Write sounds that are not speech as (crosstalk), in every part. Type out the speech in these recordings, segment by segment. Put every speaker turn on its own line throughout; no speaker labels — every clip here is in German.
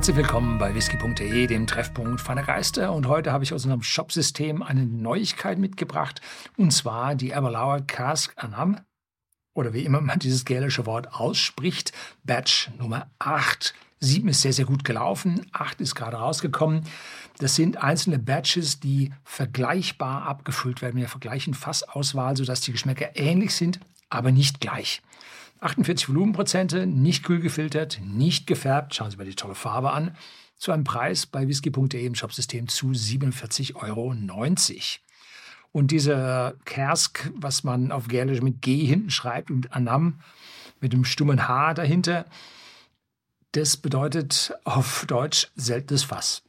Herzlich willkommen bei whisky.de, dem Treffpunkt feiner Geister. Und heute habe ich aus unserem Shopsystem eine Neuigkeit mitgebracht. Und zwar die Aberlour Cask Anam, oder wie immer man dieses gälische Wort ausspricht, Batch Nummer 8. 7 ist sehr, sehr gut gelaufen, 8 ist gerade rausgekommen. Das sind einzelne Batches, die vergleichbar abgefüllt werden. Wir vergleichen Fassauswahl, sodass die Geschmäcker ähnlich sind, aber nicht gleich. 48 Volumenprozente, nicht kühl gefiltert, nicht gefärbt. Schauen Sie mal die tolle Farbe an. Zu einem Preis bei whisky.de im Shopsystem zu 47,90 Euro. Und dieser Kersk, was man auf Gälisch mit G hinten schreibt und Anam mit dem stummen H dahinter, das bedeutet auf Deutsch seltenes Fass.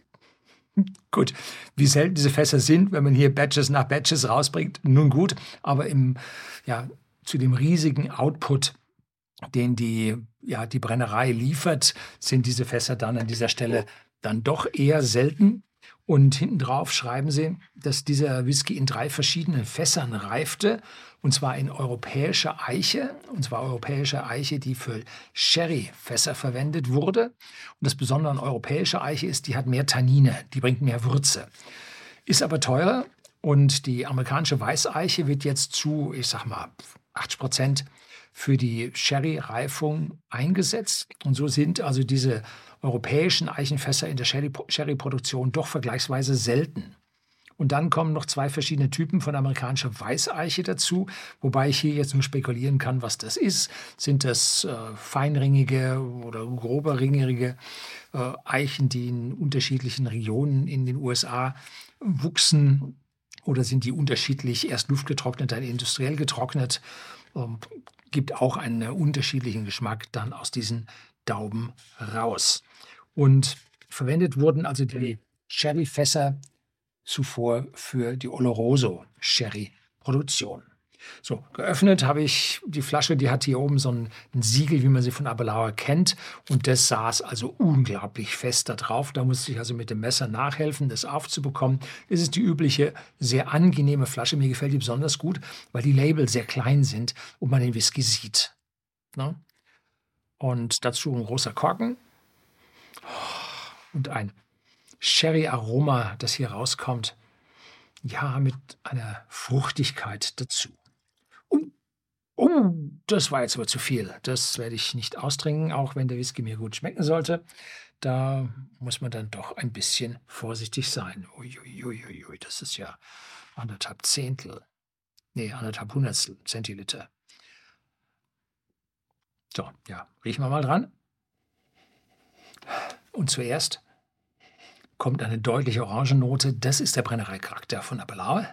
(laughs) Gut, wie selten diese Fässer sind, wenn man hier Batches nach Batches rausbringt, nun gut, aber im, ja, zu dem riesigen Output den die, ja, die Brennerei liefert, sind diese Fässer dann an dieser Stelle dann doch eher selten. Und hinten drauf schreiben sie, dass dieser Whisky in drei verschiedenen Fässern reifte, und zwar in europäischer Eiche, und zwar europäische Eiche, die für Sherry-Fässer verwendet wurde. Und das Besondere an europäischer Eiche ist, die hat mehr Tannine, die bringt mehr Würze. Ist aber teurer und die amerikanische Weißeiche wird jetzt zu, ich sag mal, 80 Prozent für die Sherry-Reifung eingesetzt. Und so sind also diese europäischen Eichenfässer in der Sherry-Produktion doch vergleichsweise selten. Und dann kommen noch zwei verschiedene Typen von amerikanischer Weißeiche dazu, wobei ich hier jetzt nur spekulieren kann, was das ist. Sind das äh, feinringige oder groberringige äh, Eichen, die in unterschiedlichen Regionen in den USA wuchsen? Oder sind die unterschiedlich erst luftgetrocknet, dann industriell getrocknet? Ähm, gibt auch einen unterschiedlichen Geschmack dann aus diesen Dauben raus. Und verwendet wurden also die Sherry-Fässer zuvor für die Oloroso Sherry-Produktion. So, geöffnet habe ich die Flasche, die hat hier oben so ein, ein Siegel, wie man sie von Abelauer kennt. Und das saß also unglaublich fest da drauf. Da musste ich also mit dem Messer nachhelfen, das aufzubekommen. Das ist die übliche, sehr angenehme Flasche. Mir gefällt die besonders gut, weil die Label sehr klein sind und man den Whisky sieht. Ne? Und dazu ein großer Korken und ein Sherry-Aroma, das hier rauskommt. Ja, mit einer Fruchtigkeit dazu. Oh, das war jetzt aber zu viel. Das werde ich nicht austrinken, auch wenn der Whisky mir gut schmecken sollte. Da muss man dann doch ein bisschen vorsichtig sein. Uiuiuiui, ui, das ist ja anderthalb Zehntel. Nee, anderthalb Hundertstel Zentiliter. So, ja, riechen wir mal dran. Und zuerst kommt eine deutliche Orangennote. Das ist der Brennereicharakter von Abelauer.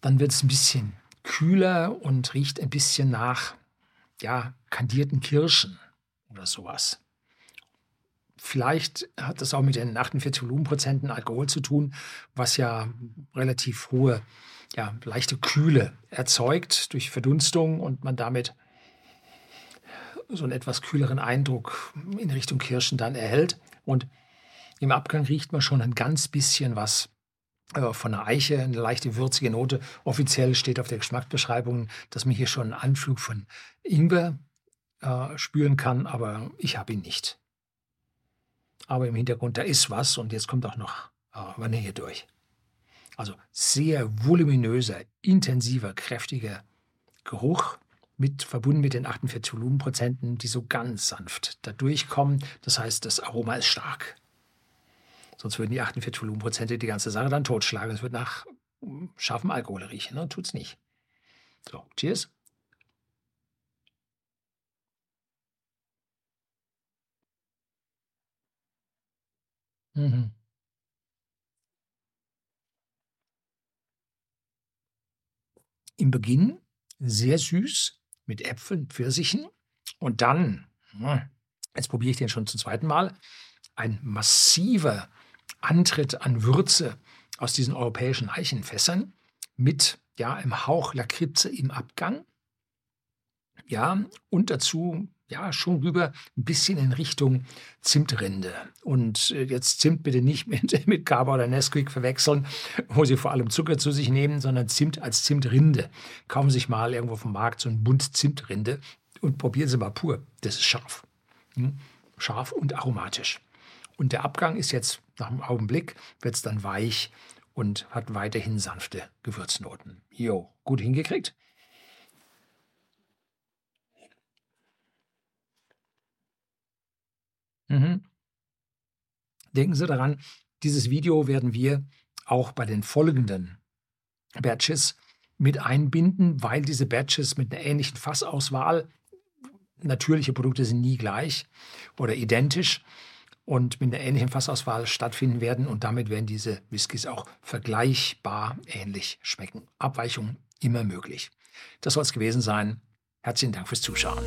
Dann wird es ein bisschen kühler und riecht ein bisschen nach ja, kandierten Kirschen oder sowas. Vielleicht hat das auch mit den 48 Volumenprozenten Alkohol zu tun, was ja relativ hohe, ja, leichte Kühle erzeugt durch Verdunstung und man damit so einen etwas kühleren Eindruck in Richtung Kirschen dann erhält. Und im Abgang riecht man schon ein ganz bisschen was von der Eiche, eine leichte würzige Note. Offiziell steht auf der Geschmacksbeschreibung, dass man hier schon einen Anflug von Ingwer äh, spüren kann, aber ich habe ihn nicht. Aber im Hintergrund, da ist was und jetzt kommt auch noch äh, Vanille durch. Also sehr voluminöser, intensiver, kräftiger Geruch, mit, verbunden mit den 48 Volumenprozenten, die so ganz sanft da durchkommen. Das heißt, das Aroma ist stark. Sonst würden die 48 Volumenprozente die ganze Sache dann totschlagen. Es wird nach hm, scharfem Alkohol riechen. Ne? Tut's nicht. So, cheers. Mhm. Im Beginn sehr süß mit Äpfeln, Pfirsichen und dann, hm, jetzt probiere ich den schon zum zweiten Mal, ein massiver Antritt an Würze aus diesen europäischen Eichenfässern mit ja, einem Hauch Lakritze im Abgang. Ja, und dazu ja schon rüber ein bisschen in Richtung Zimtrinde. Und äh, jetzt Zimt bitte nicht (laughs) mit, mit Kaba oder Nesquik verwechseln, wo Sie vor allem Zucker zu sich nehmen, sondern Zimt als Zimtrinde. Kaufen Sie sich mal irgendwo vom Markt so ein Bund Zimtrinde und probieren Sie mal pur. Das ist scharf. Hm? Scharf und aromatisch. Und der Abgang ist jetzt nach einem Augenblick, wird es dann weich und hat weiterhin sanfte Gewürznoten. Jo, gut hingekriegt. Mhm. Denken Sie daran, dieses Video werden wir auch bei den folgenden Batches mit einbinden, weil diese Batches mit einer ähnlichen Fassauswahl, natürliche Produkte sind nie gleich oder identisch und mit einer ähnlichen Fassauswahl stattfinden werden und damit werden diese Whiskys auch vergleichbar ähnlich schmecken. Abweichungen immer möglich. Das soll es gewesen sein. Herzlichen Dank fürs Zuschauen.